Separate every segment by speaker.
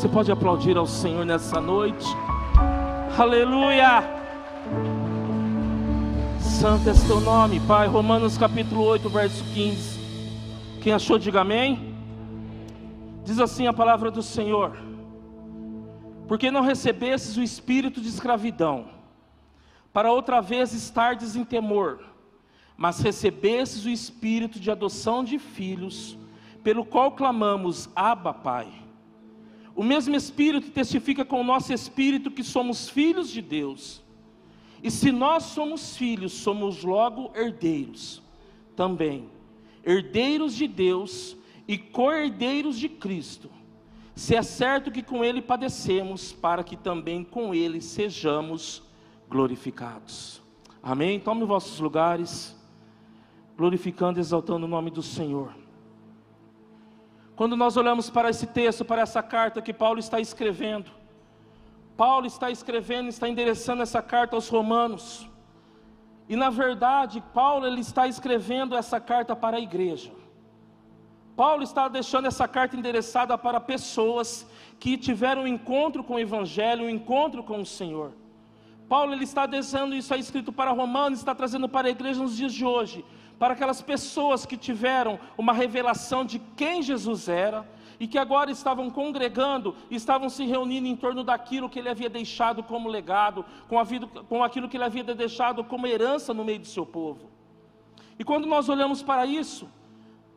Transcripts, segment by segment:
Speaker 1: Você pode aplaudir ao Senhor nessa noite. Aleluia! Santo é teu nome, Pai. Romanos capítulo 8, verso 15. Quem achou, diga amém. Diz assim a palavra do Senhor: Porque não recebestes o espírito de escravidão, para outra vez estardes em temor, mas recebestes o espírito de adoção de filhos, pelo qual clamamos: Abba, Pai. O mesmo Espírito testifica com o nosso espírito que somos filhos de Deus. E se nós somos filhos, somos logo herdeiros também, herdeiros de Deus e co-herdeiros de Cristo. Se é certo que com Ele padecemos, para que também com Ele sejamos glorificados. Amém? Tome vossos lugares, glorificando e exaltando o nome do Senhor. Quando nós olhamos para esse texto, para essa carta que Paulo está escrevendo, Paulo está escrevendo, está endereçando essa carta aos romanos. E na verdade, Paulo ele está escrevendo essa carta para a igreja. Paulo está deixando essa carta endereçada para pessoas que tiveram um encontro com o evangelho, um encontro com o Senhor. Paulo ele está deixando isso aí escrito para romanos, está trazendo para a igreja nos dias de hoje para aquelas pessoas que tiveram uma revelação de quem Jesus era e que agora estavam congregando, estavam se reunindo em torno daquilo que ele havia deixado como legado, com, vida, com aquilo que ele havia deixado como herança no meio do seu povo. E quando nós olhamos para isso,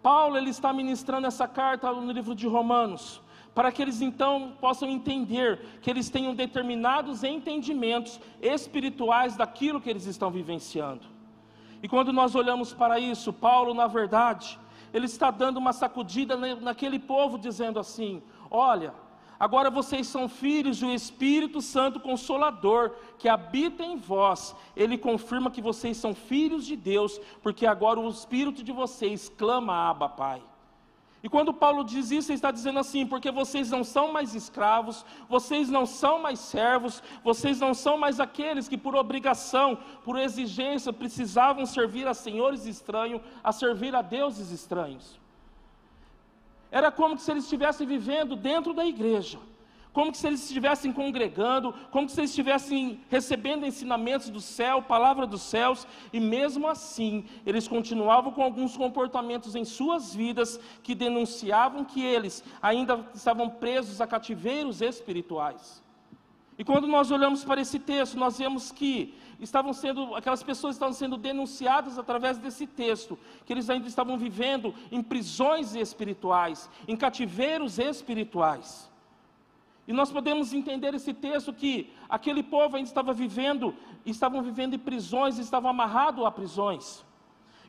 Speaker 1: Paulo ele está ministrando essa carta no livro de Romanos, para que eles então possam entender que eles tenham determinados entendimentos espirituais daquilo que eles estão vivenciando. E quando nós olhamos para isso, Paulo, na verdade, ele está dando uma sacudida naquele povo, dizendo assim: Olha, agora vocês são filhos do Espírito Santo Consolador, que habita em vós. Ele confirma que vocês são filhos de Deus, porque agora o Espírito de vocês clama, Abba, Pai. E quando Paulo diz isso, ele está dizendo assim: porque vocês não são mais escravos, vocês não são mais servos, vocês não são mais aqueles que por obrigação, por exigência, precisavam servir a senhores estranhos, a servir a deuses estranhos. Era como se eles estivessem vivendo dentro da igreja como se eles estivessem congregando, como se eles estivessem recebendo ensinamentos do céu, palavra dos céus, e mesmo assim, eles continuavam com alguns comportamentos em suas vidas que denunciavam que eles ainda estavam presos a cativeiros espirituais. E quando nós olhamos para esse texto, nós vemos que estavam sendo, aquelas pessoas estavam sendo denunciadas através desse texto, que eles ainda estavam vivendo em prisões espirituais, em cativeiros espirituais. E nós podemos entender esse texto que aquele povo ainda estava vivendo, estavam vivendo em prisões, estavam amarrados a prisões.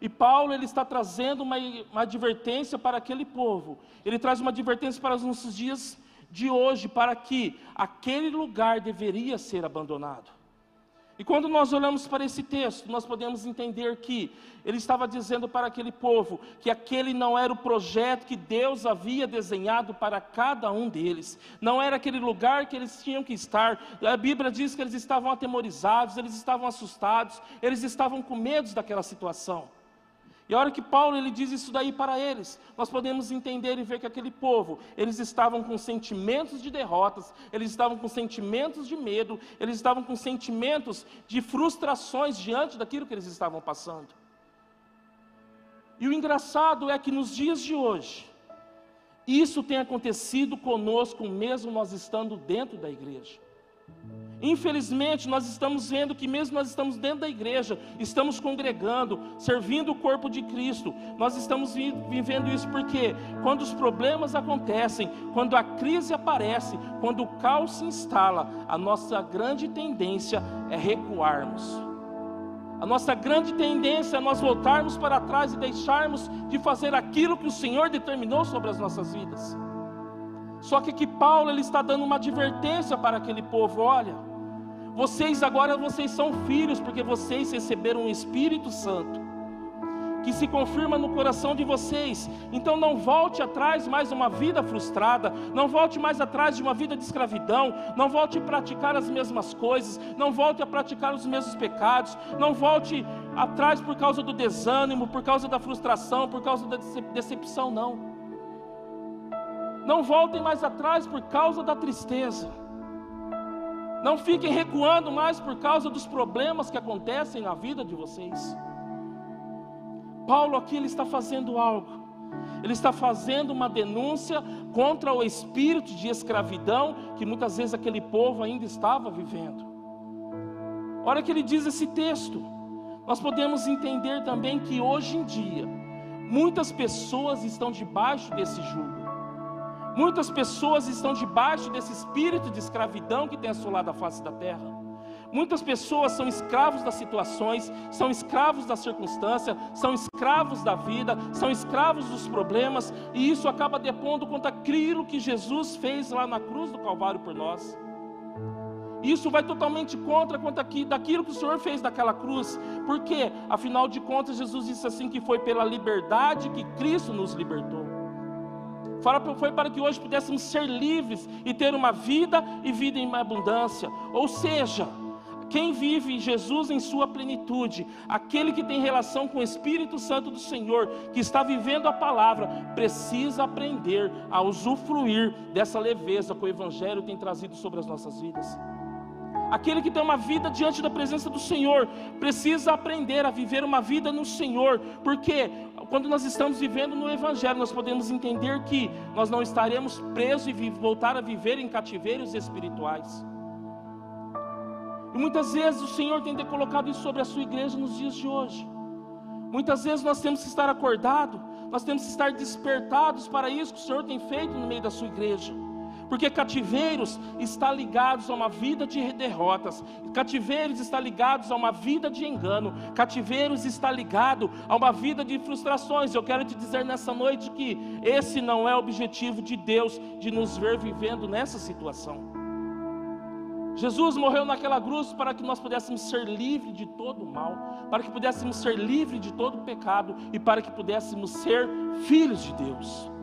Speaker 1: E Paulo ele está trazendo uma, uma advertência para aquele povo. Ele traz uma advertência para os nossos dias de hoje, para que aquele lugar deveria ser abandonado. E quando nós olhamos para esse texto, nós podemos entender que ele estava dizendo para aquele povo que aquele não era o projeto que Deus havia desenhado para cada um deles, não era aquele lugar que eles tinham que estar. A Bíblia diz que eles estavam atemorizados, eles estavam assustados, eles estavam com medo daquela situação. E a hora que Paulo ele diz isso daí para eles, nós podemos entender e ver que aquele povo, eles estavam com sentimentos de derrotas, eles estavam com sentimentos de medo, eles estavam com sentimentos de frustrações diante daquilo que eles estavam passando. E o engraçado é que nos dias de hoje, isso tem acontecido conosco mesmo nós estando dentro da igreja. Infelizmente, nós estamos vendo que, mesmo nós estamos dentro da igreja, estamos congregando, servindo o corpo de Cristo, nós estamos vivendo isso porque, quando os problemas acontecem, quando a crise aparece, quando o caos se instala, a nossa grande tendência é recuarmos. A nossa grande tendência é nós voltarmos para trás e deixarmos de fazer aquilo que o Senhor determinou sobre as nossas vidas. Só que que Paulo ele está dando uma advertência para aquele povo, olha, vocês agora vocês são filhos porque vocês receberam o Espírito Santo que se confirma no coração de vocês. Então não volte atrás mais uma vida frustrada, não volte mais atrás de uma vida de escravidão, não volte a praticar as mesmas coisas, não volte a praticar os mesmos pecados, não volte atrás por causa do desânimo, por causa da frustração, por causa da decepção, não. Não voltem mais atrás por causa da tristeza. Não fiquem recuando mais por causa dos problemas que acontecem na vida de vocês. Paulo aqui ele está fazendo algo. Ele está fazendo uma denúncia contra o espírito de escravidão que muitas vezes aquele povo ainda estava vivendo. Olha que ele diz esse texto. Nós podemos entender também que hoje em dia muitas pessoas estão debaixo desse jugo. Muitas pessoas estão debaixo desse espírito de escravidão que tem assolado a face da terra. Muitas pessoas são escravos das situações, são escravos da circunstância, são escravos da vida, são escravos dos problemas, e isso acaba depondo contra aquilo que Jesus fez lá na cruz do Calvário por nós. Isso vai totalmente contra quanto aqui, daquilo que o Senhor fez naquela cruz, porque, afinal de contas, Jesus disse assim: que foi pela liberdade que Cristo nos libertou. Foi para que hoje pudéssemos ser livres e ter uma vida e vida em abundância. Ou seja, quem vive Jesus em sua plenitude, aquele que tem relação com o Espírito Santo do Senhor, que está vivendo a palavra, precisa aprender a usufruir dessa leveza que o Evangelho tem trazido sobre as nossas vidas. Aquele que tem uma vida diante da presença do Senhor, precisa aprender a viver uma vida no Senhor, porque quando nós estamos vivendo no Evangelho, nós podemos entender que nós não estaremos presos e voltar a viver em cativeiros espirituais. E muitas vezes o Senhor tem colocado isso sobre a sua igreja nos dias de hoje. Muitas vezes nós temos que estar acordados, nós temos que estar despertados para isso que o Senhor tem feito no meio da sua igreja. Porque cativeiros está ligados a uma vida de derrotas, cativeiros está ligados a uma vida de engano, cativeiros está ligado a uma vida de frustrações. Eu quero te dizer nessa noite que esse não é o objetivo de Deus de nos ver vivendo nessa situação. Jesus morreu naquela cruz para que nós pudéssemos ser livres de todo o mal, para que pudéssemos ser livres de todo o pecado e para que pudéssemos ser filhos de Deus.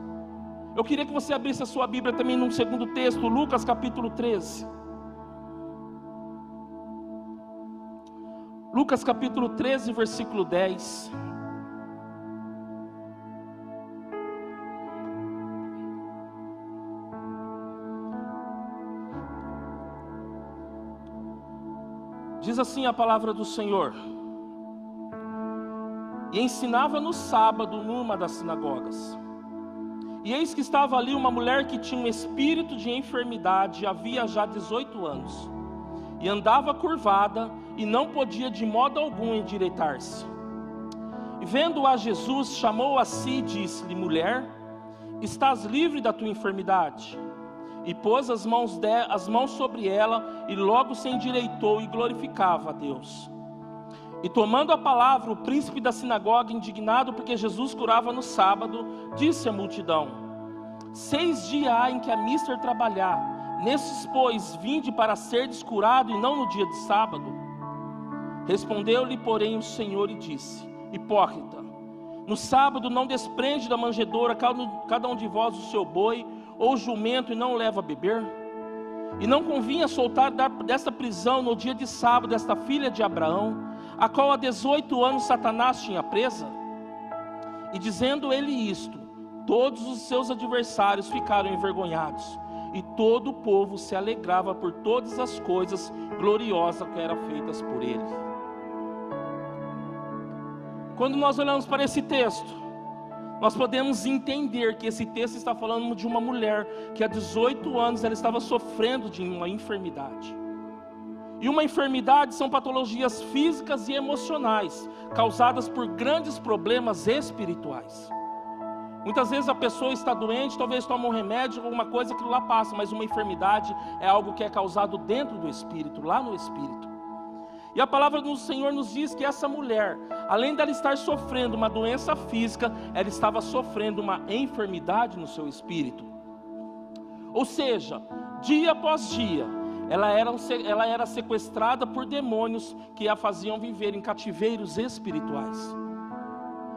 Speaker 1: Eu queria que você abrisse a sua Bíblia também num segundo texto, Lucas capítulo 13. Lucas capítulo 13, versículo 10. Diz assim a palavra do Senhor. E ensinava no sábado numa das sinagogas. E eis que estava ali uma mulher que tinha um espírito de enfermidade, havia já 18 anos, e andava curvada e não podia de modo algum endireitar-se. E vendo a Jesus, chamou a si e disse-lhe: Mulher, estás livre da tua enfermidade e pôs as mãos, de, as mãos sobre ela, e logo se endireitou e glorificava a Deus. E tomando a palavra, o príncipe da sinagoga, indignado porque Jesus curava no sábado, disse à multidão: Seis dias há em que a mister trabalhar, nesses, pois, vinde para ser descurado e não no dia de sábado. Respondeu-lhe, porém, o Senhor e disse: Hipócrita, no sábado não desprende da manjedoura cada um de vós o seu boi ou jumento e não leva a beber? E não convinha soltar desta prisão no dia de sábado esta filha de Abraão, a qual há 18 anos Satanás tinha presa? E dizendo ele isto, todos os seus adversários ficaram envergonhados, e todo o povo se alegrava por todas as coisas gloriosas que eram feitas por ele. Quando nós olhamos para esse texto, nós podemos entender que esse texto está falando de uma mulher que há 18 anos ela estava sofrendo de uma enfermidade. E uma enfermidade são patologias físicas e emocionais causadas por grandes problemas espirituais. Muitas vezes a pessoa está doente, talvez toma um remédio, alguma coisa que lá passa, mas uma enfermidade é algo que é causado dentro do espírito, lá no espírito. E a palavra do Senhor nos diz que essa mulher, além dela estar sofrendo uma doença física, ela estava sofrendo uma enfermidade no seu espírito. Ou seja, dia após dia, ela era, ela era sequestrada por demônios que a faziam viver em cativeiros espirituais.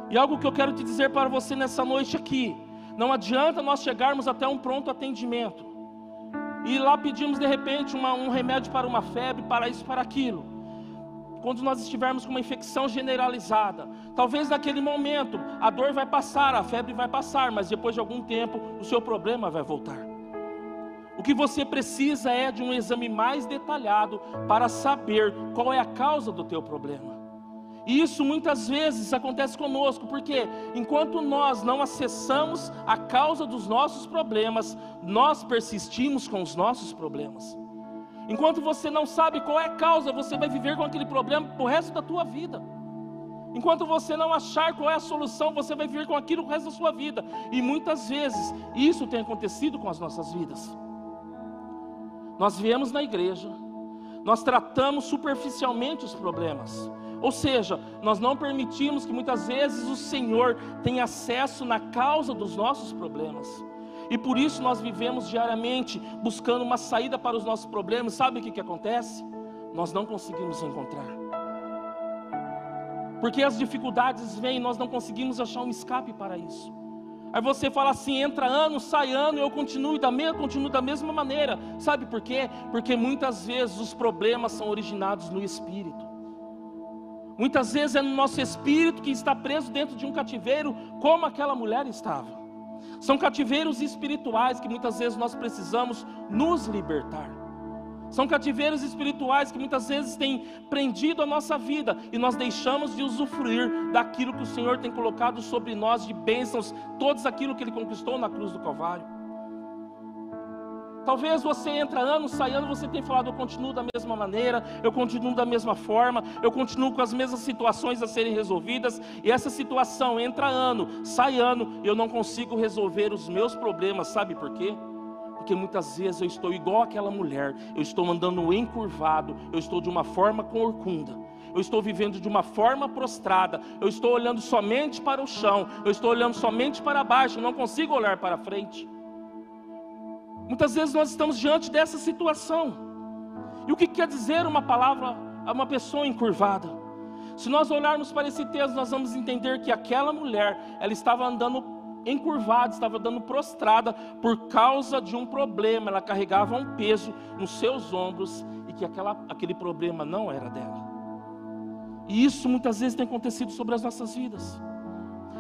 Speaker 1: E algo que eu quero te dizer para você nessa noite aqui: não adianta nós chegarmos até um pronto atendimento e lá pedimos de repente uma, um remédio para uma febre, para isso, para aquilo quando nós estivermos com uma infecção generalizada. Talvez naquele momento a dor vai passar, a febre vai passar, mas depois de algum tempo o seu problema vai voltar. Que você precisa é de um exame mais detalhado para saber qual é a causa do teu problema. E isso muitas vezes acontece conosco, porque enquanto nós não acessamos a causa dos nossos problemas, nós persistimos com os nossos problemas. Enquanto você não sabe qual é a causa, você vai viver com aquele problema o resto da tua vida. Enquanto você não achar qual é a solução, você vai viver com aquilo o resto da sua vida. E muitas vezes isso tem acontecido com as nossas vidas. Nós viemos na igreja, nós tratamos superficialmente os problemas. Ou seja, nós não permitimos que muitas vezes o Senhor tenha acesso na causa dos nossos problemas. E por isso nós vivemos diariamente buscando uma saída para os nossos problemas. Sabe o que, que acontece? Nós não conseguimos encontrar. Porque as dificuldades vêm e nós não conseguimos achar um escape para isso. Aí você fala assim, entra ano, sai ano, eu continuo da, mesma, continuo da mesma maneira. Sabe por quê? Porque muitas vezes os problemas são originados no espírito. Muitas vezes é no nosso espírito que está preso dentro de um cativeiro, como aquela mulher estava. São cativeiros espirituais que muitas vezes nós precisamos nos libertar. São cativeiros espirituais que muitas vezes têm prendido a nossa vida e nós deixamos de usufruir daquilo que o Senhor tem colocado sobre nós de bênçãos, todos aquilo que Ele conquistou na cruz do Calvário. Talvez você entra ano, sai ano, você tem falado, eu continuo da mesma maneira, eu continuo da mesma forma, eu continuo com as mesmas situações a serem resolvidas, e essa situação entra ano, sai ano, eu não consigo resolver os meus problemas, sabe por quê? Porque muitas vezes eu estou igual aquela mulher, eu estou andando encurvado, eu estou de uma forma corcunda, eu estou vivendo de uma forma prostrada, eu estou olhando somente para o chão, eu estou olhando somente para baixo, não consigo olhar para frente. Muitas vezes nós estamos diante dessa situação. E o que quer dizer uma palavra a uma pessoa encurvada? Se nós olharmos para esse texto, nós vamos entender que aquela mulher, ela estava andando encurvada, estava andando prostrada por causa de um problema. Ela carregava um peso nos seus ombros e que aquela, aquele problema não era dela. E isso muitas vezes tem acontecido sobre as nossas vidas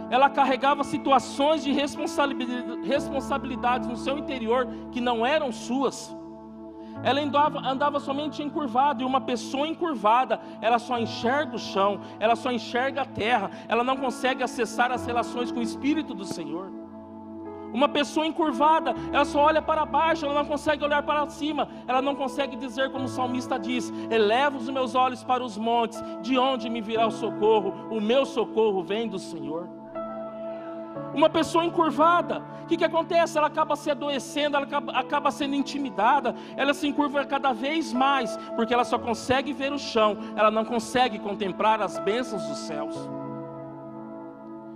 Speaker 1: ela carregava situações de responsabilidades no seu interior que não eram suas. Ela andava, andava somente encurvada, e uma pessoa encurvada, ela só enxerga o chão, ela só enxerga a terra, ela não consegue acessar as relações com o Espírito do Senhor. Uma pessoa encurvada, ela só olha para baixo, ela não consegue olhar para cima, ela não consegue dizer como o salmista diz: Eleva os meus olhos para os montes, de onde me virá o socorro? O meu socorro vem do Senhor. Uma pessoa encurvada, o que, que acontece? Ela acaba se adoecendo, ela acaba, acaba sendo intimidada, ela se encurva cada vez mais, porque ela só consegue ver o chão, ela não consegue contemplar as bênçãos dos céus.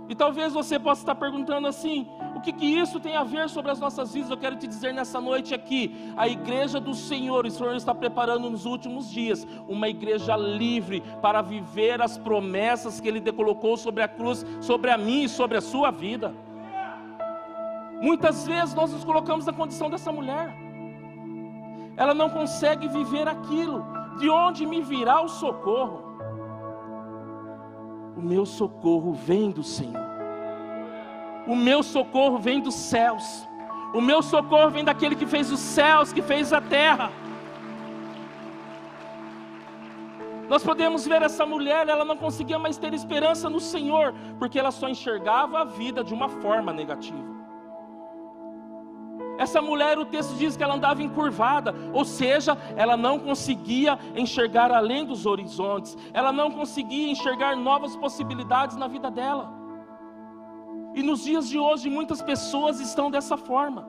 Speaker 1: E talvez você possa estar perguntando assim: o que, que isso tem a ver sobre as nossas vidas? Eu quero te dizer nessa noite aqui: a igreja do Senhor, o Senhor está preparando nos últimos dias uma igreja livre para viver as promessas que Ele colocou sobre a cruz, sobre a mim e sobre a sua vida. Muitas vezes nós nos colocamos na condição dessa mulher, ela não consegue viver aquilo, de onde me virá o socorro? O meu socorro vem do Senhor. O meu socorro vem dos céus. O meu socorro vem daquele que fez os céus, que fez a terra. Nós podemos ver essa mulher, ela não conseguia mais ter esperança no Senhor, porque ela só enxergava a vida de uma forma negativa. Essa mulher, o texto diz que ela andava encurvada, ou seja, ela não conseguia enxergar além dos horizontes, ela não conseguia enxergar novas possibilidades na vida dela. E nos dias de hoje, muitas pessoas estão dessa forma.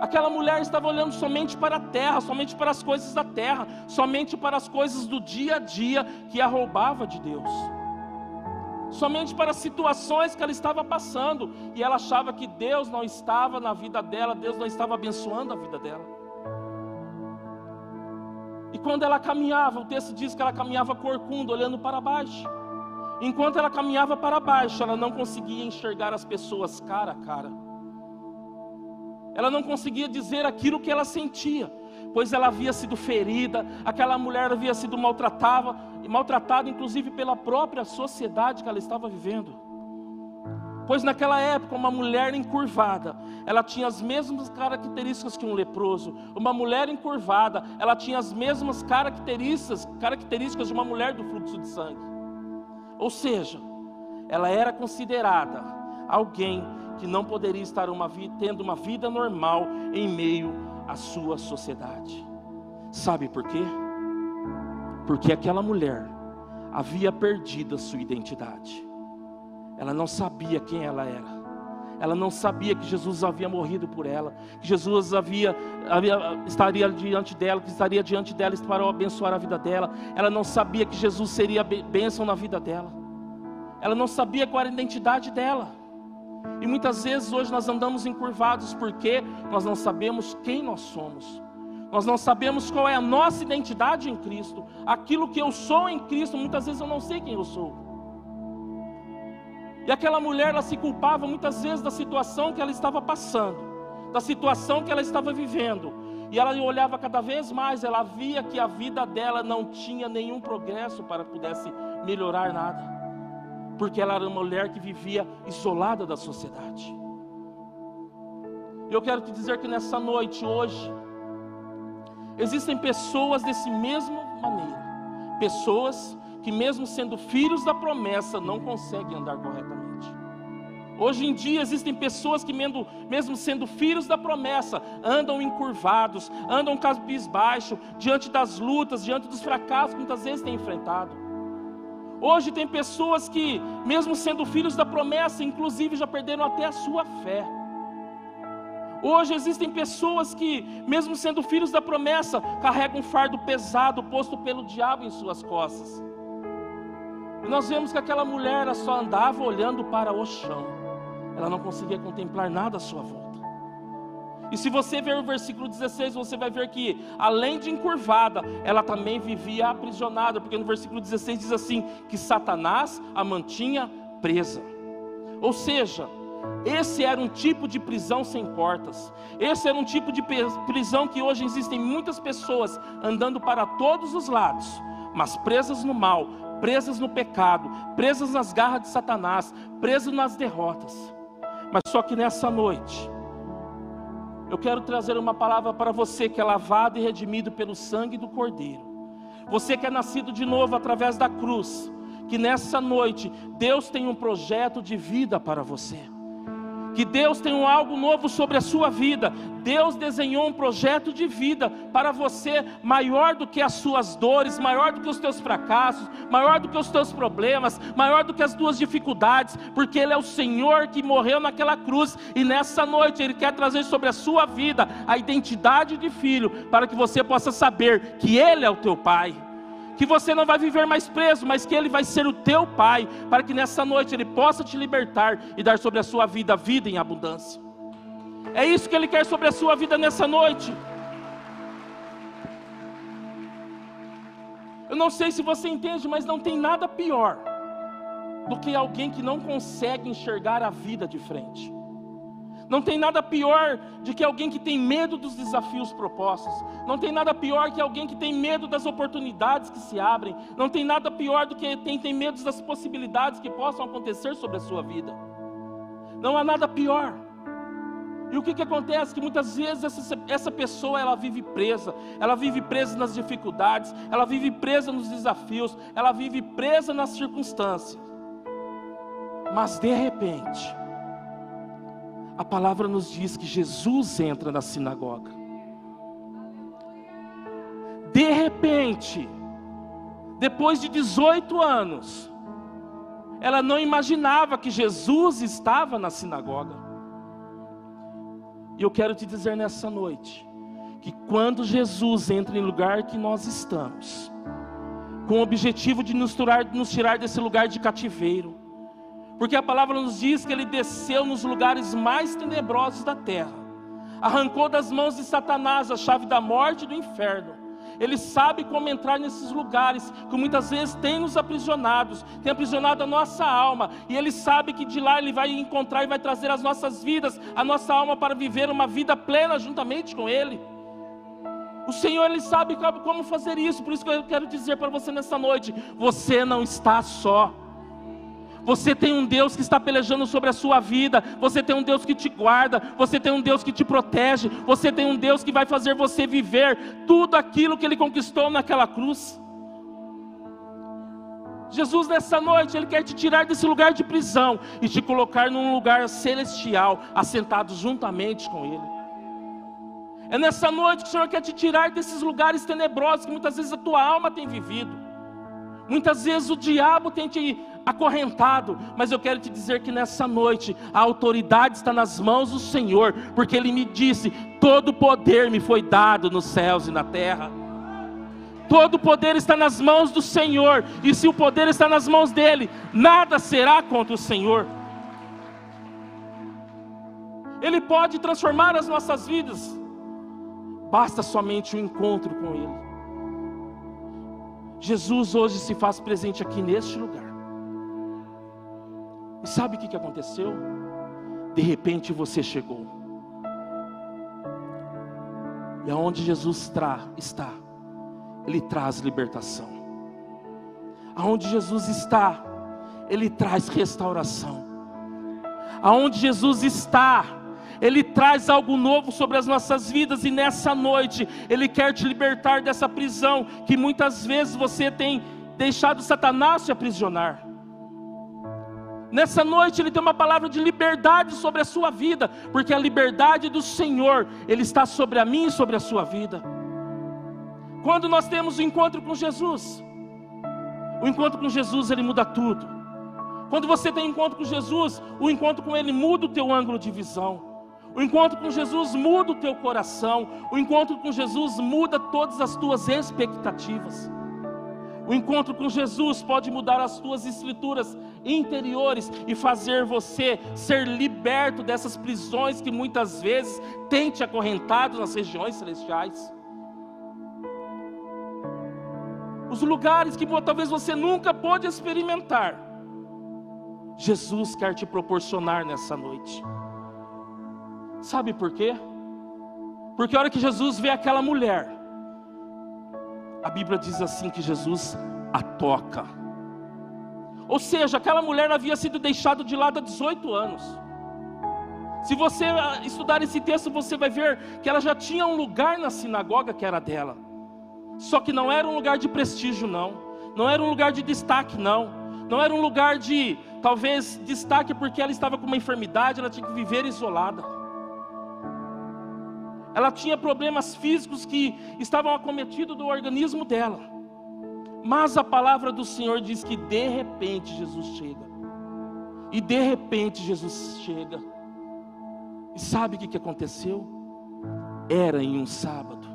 Speaker 1: Aquela mulher estava olhando somente para a terra, somente para as coisas da terra, somente para as coisas do dia a dia que a roubava de Deus somente para situações que ela estava passando, e ela achava que Deus não estava na vida dela, Deus não estava abençoando a vida dela. E quando ela caminhava, o texto diz que ela caminhava corcunda, olhando para baixo. Enquanto ela caminhava para baixo, ela não conseguia enxergar as pessoas cara a cara. Ela não conseguia dizer aquilo que ela sentia, pois ela havia sido ferida, aquela mulher havia sido maltratada, maltratada inclusive pela própria sociedade que ela estava vivendo. Pois naquela época, uma mulher encurvada, ela tinha as mesmas características que um leproso. Uma mulher encurvada, ela tinha as mesmas características, características de uma mulher do fluxo de sangue. Ou seja, ela era considerada alguém que não poderia estar uma vida, tendo uma vida normal em meio a sua sociedade. Sabe por quê? Porque aquela mulher havia perdido a sua identidade. Ela não sabia quem ela era. Ela não sabia que Jesus havia morrido por ela, que Jesus havia, havia, estaria diante dela, que estaria diante dela para abençoar a vida dela. Ela não sabia que Jesus seria bênção na vida dela. Ela não sabia qual era a identidade dela. E muitas vezes hoje nós andamos encurvados porque nós não sabemos quem nós somos. Nós não sabemos qual é a nossa identidade em Cristo. Aquilo que eu sou em Cristo, muitas vezes eu não sei quem eu sou. E aquela mulher, ela se culpava muitas vezes da situação que ela estava passando, da situação que ela estava vivendo. E ela olhava cada vez mais, ela via que a vida dela não tinha nenhum progresso para pudesse melhorar nada porque ela era uma mulher que vivia isolada da sociedade. Eu quero te dizer que nessa noite, hoje, existem pessoas desse mesmo maneira, pessoas que, mesmo sendo filhos da promessa, não conseguem andar corretamente. Hoje em dia existem pessoas que, mesmo sendo filhos da promessa, andam encurvados, andam cabisbaixo, diante das lutas, diante dos fracassos que muitas vezes têm enfrentado. Hoje tem pessoas que, mesmo sendo filhos da promessa, inclusive já perderam até a sua fé. Hoje existem pessoas que, mesmo sendo filhos da promessa, carregam um fardo pesado posto pelo diabo em suas costas. E nós vemos que aquela mulher só andava olhando para o chão, ela não conseguia contemplar nada à sua volta. E se você ver o versículo 16, você vai ver que, além de encurvada, ela também vivia aprisionada, porque no versículo 16 diz assim: que Satanás a mantinha presa. Ou seja, esse era um tipo de prisão sem portas. Esse era um tipo de prisão que hoje existem muitas pessoas andando para todos os lados, mas presas no mal, presas no pecado, presas nas garras de Satanás, presas nas derrotas. Mas só que nessa noite, eu quero trazer uma palavra para você que é lavado e redimido pelo sangue do Cordeiro. Você que é nascido de novo através da cruz, que nessa noite Deus tem um projeto de vida para você que Deus tem um algo novo sobre a sua vida. Deus desenhou um projeto de vida para você maior do que as suas dores, maior do que os teus fracassos, maior do que os teus problemas, maior do que as tuas dificuldades, porque Ele é o Senhor que morreu naquela cruz e nessa noite Ele quer trazer sobre a sua vida a identidade de filho, para que você possa saber que Ele é o teu Pai que você não vai viver mais preso, mas que Ele vai ser o teu Pai, para que nessa noite Ele possa te libertar e dar sobre a sua vida vida em abundância. É isso que Ele quer sobre a sua vida nessa noite. Eu não sei se você entende, mas não tem nada pior do que alguém que não consegue enxergar a vida de frente. Não tem nada pior de que alguém que tem medo dos desafios propostos. Não tem nada pior que alguém que tem medo das oportunidades que se abrem. Não tem nada pior do que quem tem medo das possibilidades que possam acontecer sobre a sua vida. Não há nada pior. E o que, que acontece? Que muitas vezes essa, essa pessoa ela vive presa, ela vive presa nas dificuldades, ela vive presa nos desafios, ela vive presa nas circunstâncias. Mas de repente, a palavra nos diz que Jesus entra na sinagoga. De repente, depois de 18 anos, ela não imaginava que Jesus estava na sinagoga. E eu quero te dizer nessa noite, que quando Jesus entra em lugar que nós estamos, com o objetivo de nos tirar, nos tirar desse lugar de cativeiro, porque a palavra nos diz que ele desceu nos lugares mais tenebrosos da terra, arrancou das mãos de Satanás a chave da morte e do inferno. Ele sabe como entrar nesses lugares que muitas vezes tem nos aprisionados, tem aprisionado a nossa alma, e Ele sabe que de lá Ele vai encontrar e vai trazer as nossas vidas, a nossa alma para viver uma vida plena juntamente com Ele. O Senhor ele sabe como fazer isso, por isso que eu quero dizer para você nessa noite: você não está só. Você tem um Deus que está pelejando sobre a sua vida. Você tem um Deus que te guarda. Você tem um Deus que te protege. Você tem um Deus que vai fazer você viver tudo aquilo que Ele conquistou naquela cruz. Jesus, nessa noite, Ele quer te tirar desse lugar de prisão e te colocar num lugar celestial, assentado juntamente com Ele. É nessa noite que o Senhor quer te tirar desses lugares tenebrosos que muitas vezes a tua alma tem vivido. Muitas vezes o diabo tem te acorrentado, mas eu quero te dizer que nessa noite a autoridade está nas mãos do Senhor, porque Ele me disse: todo poder me foi dado nos céus e na terra. Todo poder está nas mãos do Senhor, e se o poder está nas mãos dele, nada será contra o Senhor. Ele pode transformar as nossas vidas, basta somente o um encontro com Ele. Jesus hoje se faz presente aqui neste lugar. E sabe o que aconteceu? De repente você chegou. E aonde Jesus está, Ele traz libertação. Aonde Jesus está, Ele traz restauração. Aonde Jesus está, ele traz algo novo sobre as nossas vidas e nessa noite Ele quer te libertar dessa prisão que muitas vezes você tem deixado Satanás te aprisionar. Nessa noite Ele tem uma palavra de liberdade sobre a sua vida, porque a liberdade do Senhor, Ele está sobre a mim e sobre a sua vida. Quando nós temos o encontro com Jesus, o encontro com Jesus ele muda tudo. Quando você tem encontro com Jesus, o encontro com Ele muda o teu ângulo de visão. O encontro com Jesus muda o teu coração. O encontro com Jesus muda todas as tuas expectativas. O encontro com Jesus pode mudar as tuas escrituras interiores e fazer você ser liberto dessas prisões que muitas vezes têm te acorrentado nas regiões celestiais. Os lugares que talvez você nunca pôde experimentar. Jesus quer te proporcionar nessa noite. Sabe por quê? Porque a hora que Jesus vê aquela mulher, a Bíblia diz assim que Jesus a toca. Ou seja, aquela mulher havia sido deixada de lado há 18 anos. Se você ah, estudar esse texto, você vai ver que ela já tinha um lugar na sinagoga que era dela. Só que não era um lugar de prestígio, não. Não era um lugar de destaque, não. Não era um lugar de, talvez, destaque porque ela estava com uma enfermidade, ela tinha que viver isolada ela tinha problemas físicos que estavam acometidos do organismo dela. Mas a palavra do Senhor diz que de repente Jesus chega. E de repente Jesus chega. E sabe o que, que aconteceu? Era em um sábado.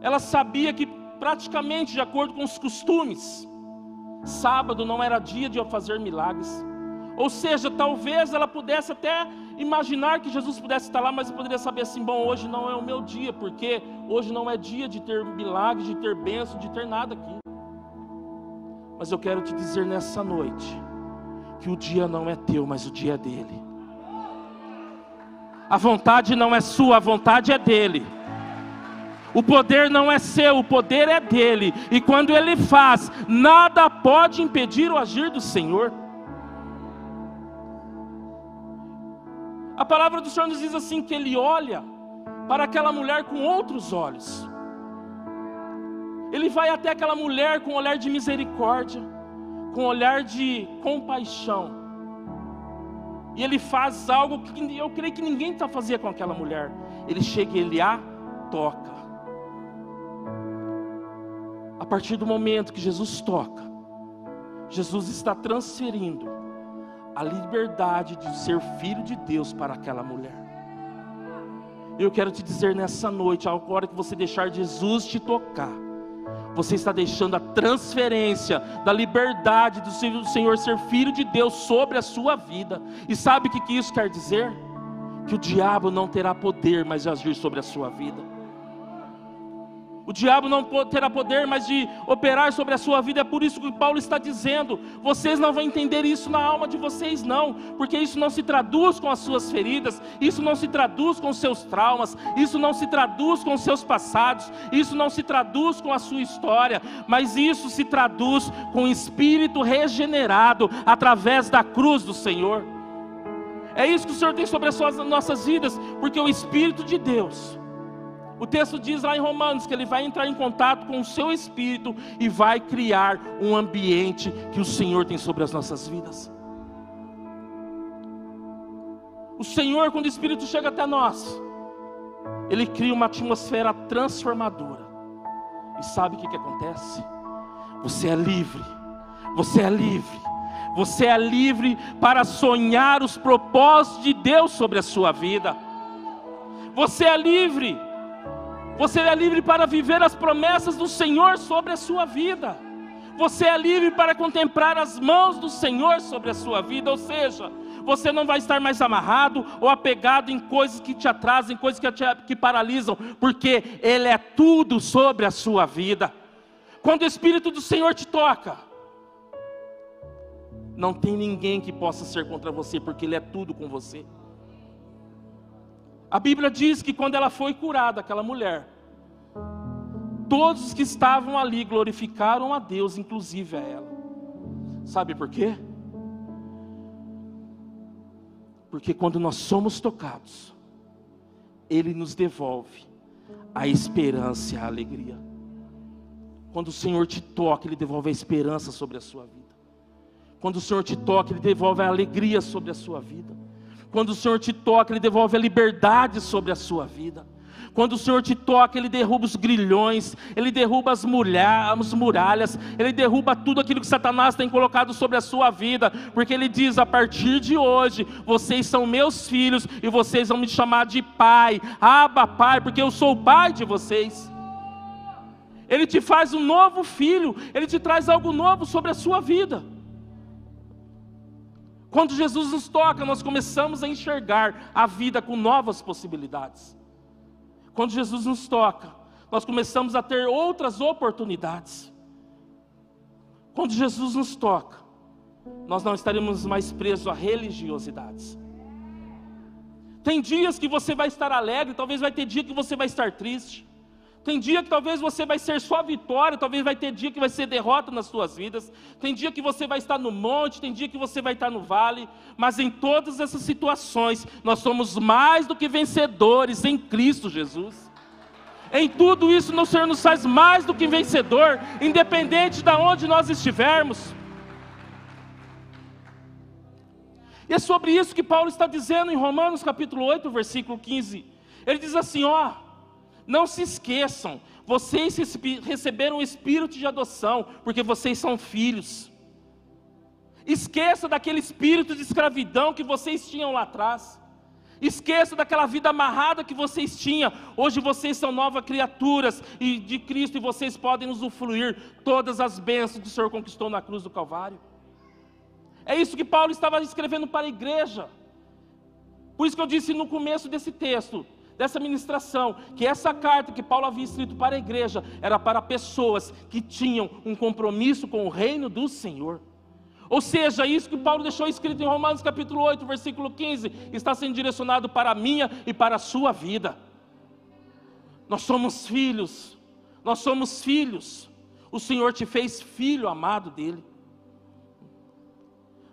Speaker 1: Ela sabia que, praticamente de acordo com os costumes, sábado não era dia de fazer milagres. Ou seja, talvez ela pudesse até imaginar que Jesus pudesse estar lá, mas eu poderia saber assim: bom, hoje não é o meu dia, porque hoje não é dia de ter milagre, de ter bênção, de ter nada aqui. Mas eu quero te dizer nessa noite que o dia não é teu, mas o dia é dele. A vontade não é sua, a vontade é dele. O poder não é seu, o poder é dele. E quando ele faz, nada pode impedir o agir do Senhor. A palavra do Senhor nos diz assim: que ele olha para aquela mulher com outros olhos. Ele vai até aquela mulher com um olhar de misericórdia, com um olhar de compaixão. E ele faz algo que eu creio que ninguém está fazendo com aquela mulher. Ele chega e ele a toca. A partir do momento que Jesus toca, Jesus está transferindo a liberdade de ser filho de Deus para aquela mulher. Eu quero te dizer nessa noite, agora que você deixar Jesus te tocar, você está deixando a transferência da liberdade do Senhor ser filho de Deus sobre a sua vida. E sabe o que isso quer dizer? Que o diabo não terá poder mais agir sobre a sua vida. O diabo não terá poder mais de operar sobre a sua vida. É por isso que Paulo está dizendo: vocês não vão entender isso na alma de vocês, não, porque isso não se traduz com as suas feridas, isso não se traduz com os seus traumas, isso não se traduz com os seus passados, isso não se traduz com a sua história, mas isso se traduz com o espírito regenerado através da cruz do Senhor. É isso que o Senhor tem sobre as nossas vidas, porque o Espírito de Deus o texto diz lá em Romanos que ele vai entrar em contato com o seu espírito e vai criar um ambiente que o Senhor tem sobre as nossas vidas. O Senhor, quando o Espírito chega até nós, ele cria uma atmosfera transformadora. E sabe o que, que acontece? Você é livre, você é livre, você é livre para sonhar os propósitos de Deus sobre a sua vida. Você é livre você é livre para viver as promessas do Senhor sobre a sua vida. Você é livre para contemplar as mãos do Senhor sobre a sua vida, ou seja, você não vai estar mais amarrado ou apegado em coisas que te atrasam, coisas que te que paralisam, porque Ele é tudo sobre a sua vida. Quando o Espírito do Senhor te toca, não tem ninguém que possa ser contra você, porque Ele é tudo com você. A Bíblia diz que quando ela foi curada, aquela mulher, todos os que estavam ali glorificaram a Deus, inclusive a ela. Sabe por quê? Porque quando nós somos tocados, Ele nos devolve a esperança e a alegria. Quando o Senhor te toca, Ele devolve a esperança sobre a sua vida. Quando o Senhor te toca, Ele devolve a alegria sobre a sua vida. Quando o Senhor te toca, Ele devolve a liberdade sobre a sua vida. Quando o Senhor te toca, Ele derruba os grilhões, Ele derruba as, as muralhas, Ele derruba tudo aquilo que Satanás tem colocado sobre a sua vida, porque Ele diz: a partir de hoje, vocês são meus filhos e vocês vão me chamar de pai, aba pai, porque eu sou o pai de vocês. Ele te faz um novo filho, Ele te traz algo novo sobre a sua vida. Quando Jesus nos toca, nós começamos a enxergar a vida com novas possibilidades. Quando Jesus nos toca, nós começamos a ter outras oportunidades. Quando Jesus nos toca, nós não estaremos mais presos a religiosidades. Tem dias que você vai estar alegre, talvez vai ter dia que você vai estar triste. Tem dia que talvez você vai ser só vitória, talvez vai ter dia que vai ser derrota nas suas vidas. Tem dia que você vai estar no monte, tem dia que você vai estar no vale, mas em todas essas situações nós somos mais do que vencedores em Cristo Jesus. Em tudo isso o Senhor nos faz mais do que vencedor, independente de onde nós estivermos. E é sobre isso que Paulo está dizendo em Romanos capítulo 8, versículo 15. Ele diz assim, ó, não se esqueçam, vocês receberam o espírito de adoção, porque vocês são filhos. Esqueça daquele espírito de escravidão que vocês tinham lá atrás. Esqueça daquela vida amarrada que vocês tinham. Hoje vocês são novas criaturas e de Cristo e vocês podem usufruir todas as bênçãos que o Senhor conquistou na cruz do Calvário. É isso que Paulo estava escrevendo para a igreja. Por isso que eu disse no começo desse texto: dessa ministração, que essa carta que Paulo havia escrito para a igreja era para pessoas que tinham um compromisso com o reino do Senhor. Ou seja, isso que Paulo deixou escrito em Romanos capítulo 8, versículo 15, está sendo direcionado para a minha e para a sua vida. Nós somos filhos, nós somos filhos. O Senhor te fez filho amado dele.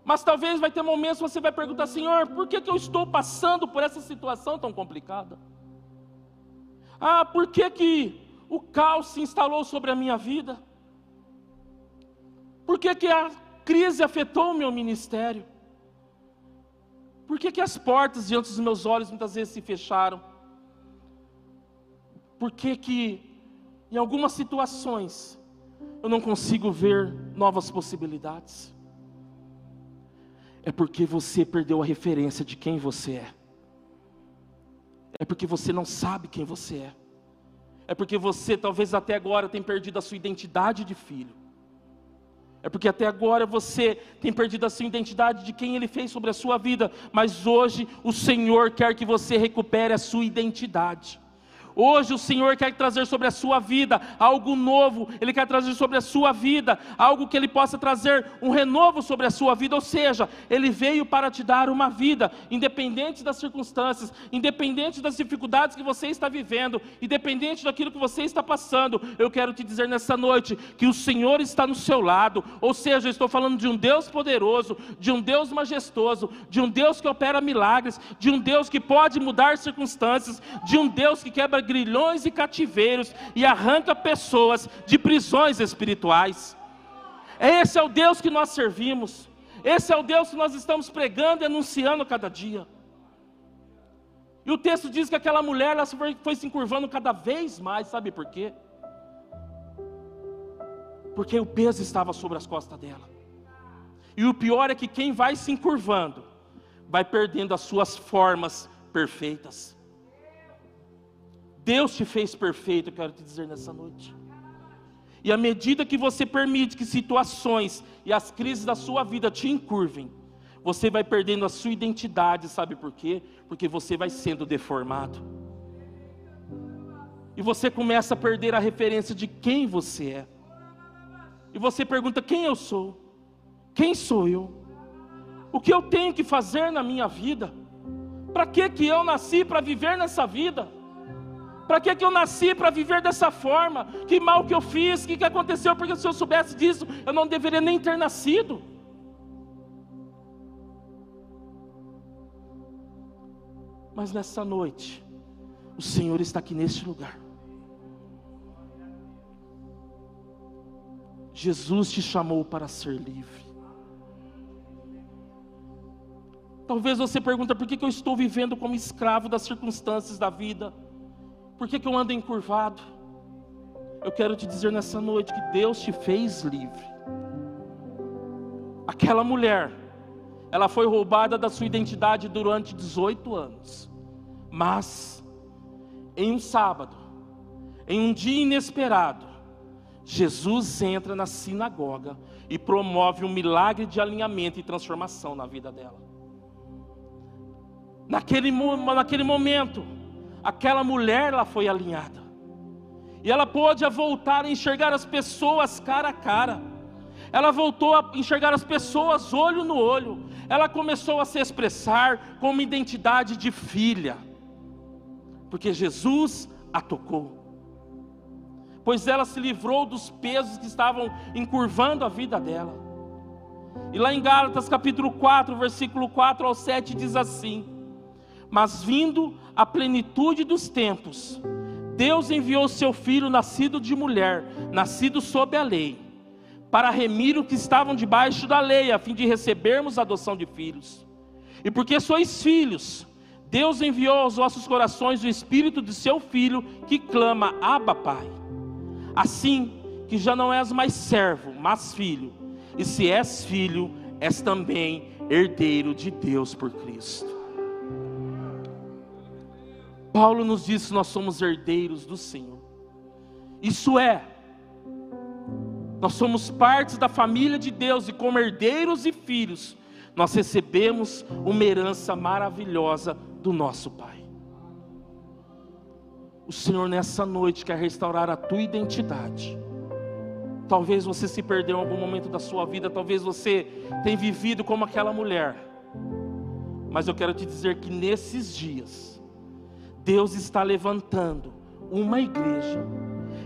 Speaker 1: Mas talvez vai ter momentos que você vai perguntar, Senhor, por que, que eu estou passando por essa situação tão complicada? Ah, por que, que o caos se instalou sobre a minha vida? Por que, que a crise afetou o meu ministério? Por que, que as portas diante dos meus olhos muitas vezes se fecharam? Por que, que em algumas situações eu não consigo ver novas possibilidades? É porque você perdeu a referência de quem você é é porque você não sabe quem você é. É porque você talvez até agora tem perdido a sua identidade de filho. É porque até agora você tem perdido a sua identidade de quem Ele fez sobre a sua vida, mas hoje o Senhor quer que você recupere a sua identidade. Hoje o Senhor quer trazer sobre a sua vida algo novo, Ele quer trazer sobre a sua vida algo que Ele possa trazer um renovo sobre a sua vida, ou seja, Ele veio para te dar uma vida, independente das circunstâncias, independente das dificuldades que você está vivendo, independente daquilo que você está passando. Eu quero te dizer nessa noite que o Senhor está no seu lado, ou seja, eu estou falando de um Deus poderoso, de um Deus majestoso, de um Deus que opera milagres, de um Deus que pode mudar circunstâncias, de um Deus que quebra grilhões e cativeiros e arranca pessoas de prisões espirituais. Esse é o Deus que nós servimos. Esse é o Deus que nós estamos pregando e anunciando cada dia. E o texto diz que aquela mulher ela foi, foi se encurvando cada vez mais, sabe por quê? Porque o peso estava sobre as costas dela. E o pior é que quem vai se encurvando, vai perdendo as suas formas perfeitas. Deus te fez perfeito, eu quero te dizer nessa noite. E à medida que você permite que situações e as crises da sua vida te encurvem, você vai perdendo a sua identidade, sabe por quê? Porque você vai sendo deformado. E você começa a perder a referência de quem você é. E você pergunta: quem eu sou? Quem sou eu? O que eu tenho que fazer na minha vida? Para que que eu nasci para viver nessa vida? Para que, que eu nasci para viver dessa forma? Que mal que eu fiz? O que, que aconteceu? Porque se eu soubesse disso, eu não deveria nem ter nascido. Mas nessa noite, o Senhor está aqui neste lugar. Jesus te chamou para ser livre. Talvez você pergunte por que eu estou vivendo como escravo das circunstâncias da vida. Por que, que eu ando encurvado? Eu quero te dizer nessa noite que Deus te fez livre. Aquela mulher, ela foi roubada da sua identidade durante 18 anos. Mas, em um sábado, em um dia inesperado, Jesus entra na sinagoga e promove um milagre de alinhamento e transformação na vida dela. Naquele, naquele momento, aquela mulher ela foi alinhada. E ela pôde voltar a enxergar as pessoas cara a cara. Ela voltou a enxergar as pessoas olho no olho. Ela começou a se expressar com uma identidade de filha. Porque Jesus a tocou. Pois ela se livrou dos pesos que estavam encurvando a vida dela. E lá em Gálatas capítulo 4, versículo 4 ao 7 diz assim: Mas vindo a plenitude dos tempos, Deus enviou seu filho nascido de mulher, nascido sob a lei, para remir os que estavam debaixo da lei, a fim de recebermos a adoção de filhos. E porque sois filhos, Deus enviou aos vossos corações o espírito de seu filho que clama: Abba, Pai. Assim que já não és mais servo, mas filho, e se és filho, és também herdeiro de Deus por Cristo. Paulo nos diz que nós somos herdeiros do Senhor. Isso é, nós somos partes da família de Deus e, como herdeiros e filhos, nós recebemos uma herança maravilhosa do nosso Pai. O Senhor, nessa noite, quer restaurar a tua identidade. Talvez você se perdeu em algum momento da sua vida, talvez você tenha vivido como aquela mulher. Mas eu quero te dizer que nesses dias, Deus está levantando uma igreja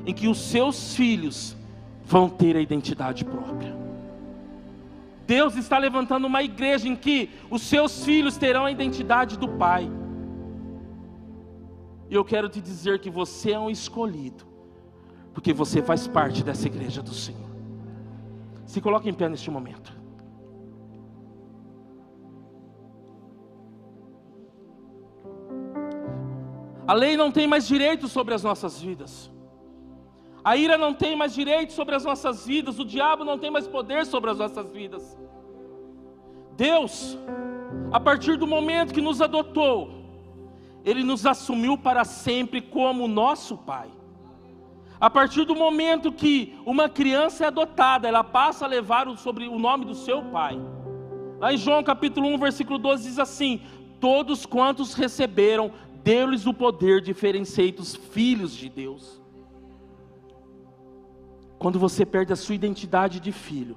Speaker 1: em que os seus filhos vão ter a identidade própria. Deus está levantando uma igreja em que os seus filhos terão a identidade do Pai. E eu quero te dizer que você é um escolhido, porque você faz parte dessa igreja do Senhor. Se coloque em pé neste momento. A lei não tem mais direito sobre as nossas vidas. A ira não tem mais direito sobre as nossas vidas. O diabo não tem mais poder sobre as nossas vidas. Deus, a partir do momento que nos adotou, Ele nos assumiu para sempre como nosso Pai. A partir do momento que uma criança é adotada, ela passa a levar sobre o nome do seu pai. Lá em João capítulo 1, versículo 12 diz assim: Todos quantos receberam, deu-lhes o poder de serem feitos filhos de Deus. Quando você perde a sua identidade de filho,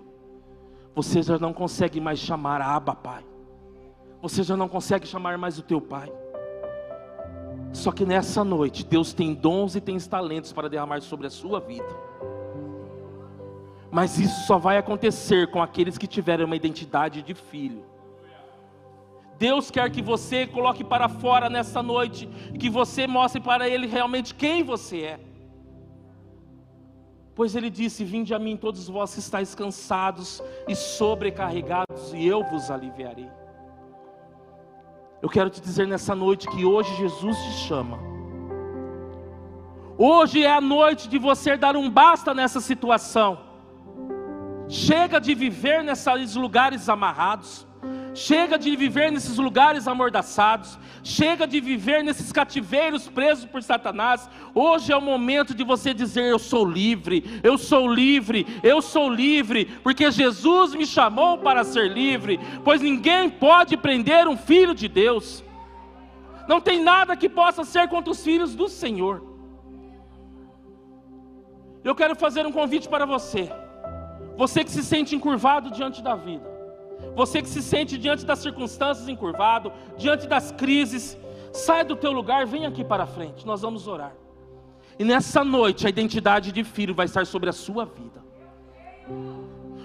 Speaker 1: você já não consegue mais chamar Abba Pai. Você já não consegue chamar mais o teu pai. Só que nessa noite, Deus tem dons e tem talentos para derramar sobre a sua vida. Mas isso só vai acontecer com aqueles que tiverem uma identidade de filho. Deus quer que você coloque para fora nessa noite, que você mostre para Ele realmente quem você é. Pois Ele disse: Vinde a mim, todos vós que estáis cansados e sobrecarregados, e eu vos aliviarei. Eu quero te dizer nessa noite que hoje Jesus te chama. Hoje é a noite de você dar um basta nessa situação. Chega de viver nesses lugares amarrados. Chega de viver nesses lugares amordaçados. Chega de viver nesses cativeiros presos por Satanás. Hoje é o momento de você dizer: Eu sou livre, eu sou livre, eu sou livre, porque Jesus me chamou para ser livre. Pois ninguém pode prender um filho de Deus. Não tem nada que possa ser contra os filhos do Senhor. Eu quero fazer um convite para você. Você que se sente encurvado diante da vida. Você que se sente diante das circunstâncias encurvado, diante das crises, sai do teu lugar, vem aqui para frente, nós vamos orar. E nessa noite a identidade de filho vai estar sobre a sua vida.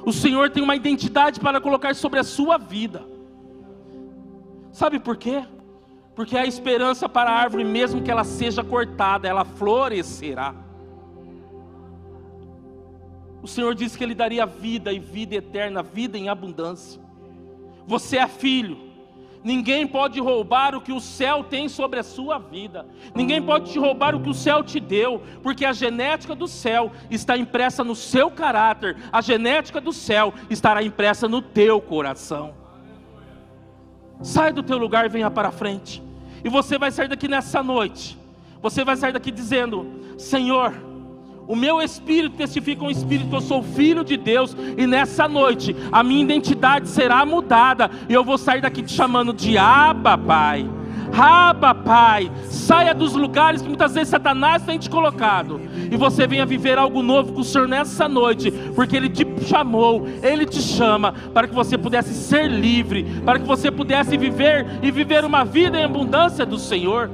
Speaker 1: O Senhor tem uma identidade para colocar sobre a sua vida. Sabe por quê? Porque a esperança para a árvore, mesmo que ela seja cortada, ela florescerá. O Senhor disse que Ele daria vida e vida eterna, vida em abundância. Você é filho. Ninguém pode roubar o que o céu tem sobre a sua vida. Ninguém pode te roubar o que o céu te deu, porque a genética do céu está impressa no seu caráter. A genética do céu estará impressa no teu coração. Sai do teu lugar, venha para frente. E você vai sair daqui nessa noite. Você vai sair daqui dizendo: Senhor, o meu espírito testifica um espírito, eu sou filho de Deus, e nessa noite a minha identidade será mudada, e eu vou sair daqui te chamando de Abba, Pai. Abba, Pai, saia dos lugares que muitas vezes Satanás tem te colocado, e você venha viver algo novo com o Senhor nessa noite, porque Ele te chamou, Ele te chama, para que você pudesse ser livre, para que você pudesse viver e viver uma vida em abundância do Senhor.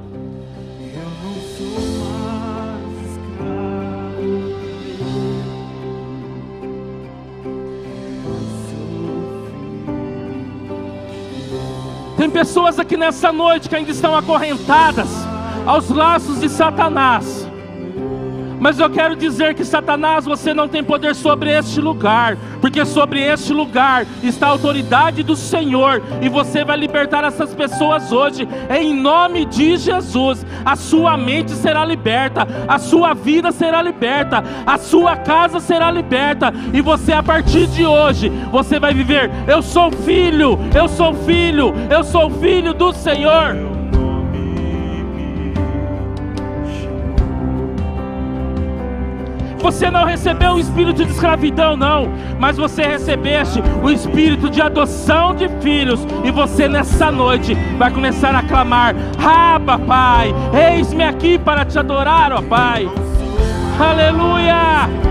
Speaker 1: Pessoas aqui nessa noite que ainda estão acorrentadas aos laços de Satanás. Mas eu quero dizer que Satanás, você não tem poder sobre este lugar, porque sobre este lugar está a autoridade do Senhor, e você vai libertar essas pessoas hoje, em nome de Jesus. A sua mente será liberta, a sua vida será liberta, a sua casa será liberta, e você a partir de hoje, você vai viver. Eu sou filho, eu sou filho, eu sou filho do Senhor. Você não recebeu o espírito de escravidão, não, mas você recebeste o espírito de adoção de filhos, e você nessa noite vai começar a clamar: Raba, Pai, eis-me aqui para te adorar, ó Pai. Aleluia!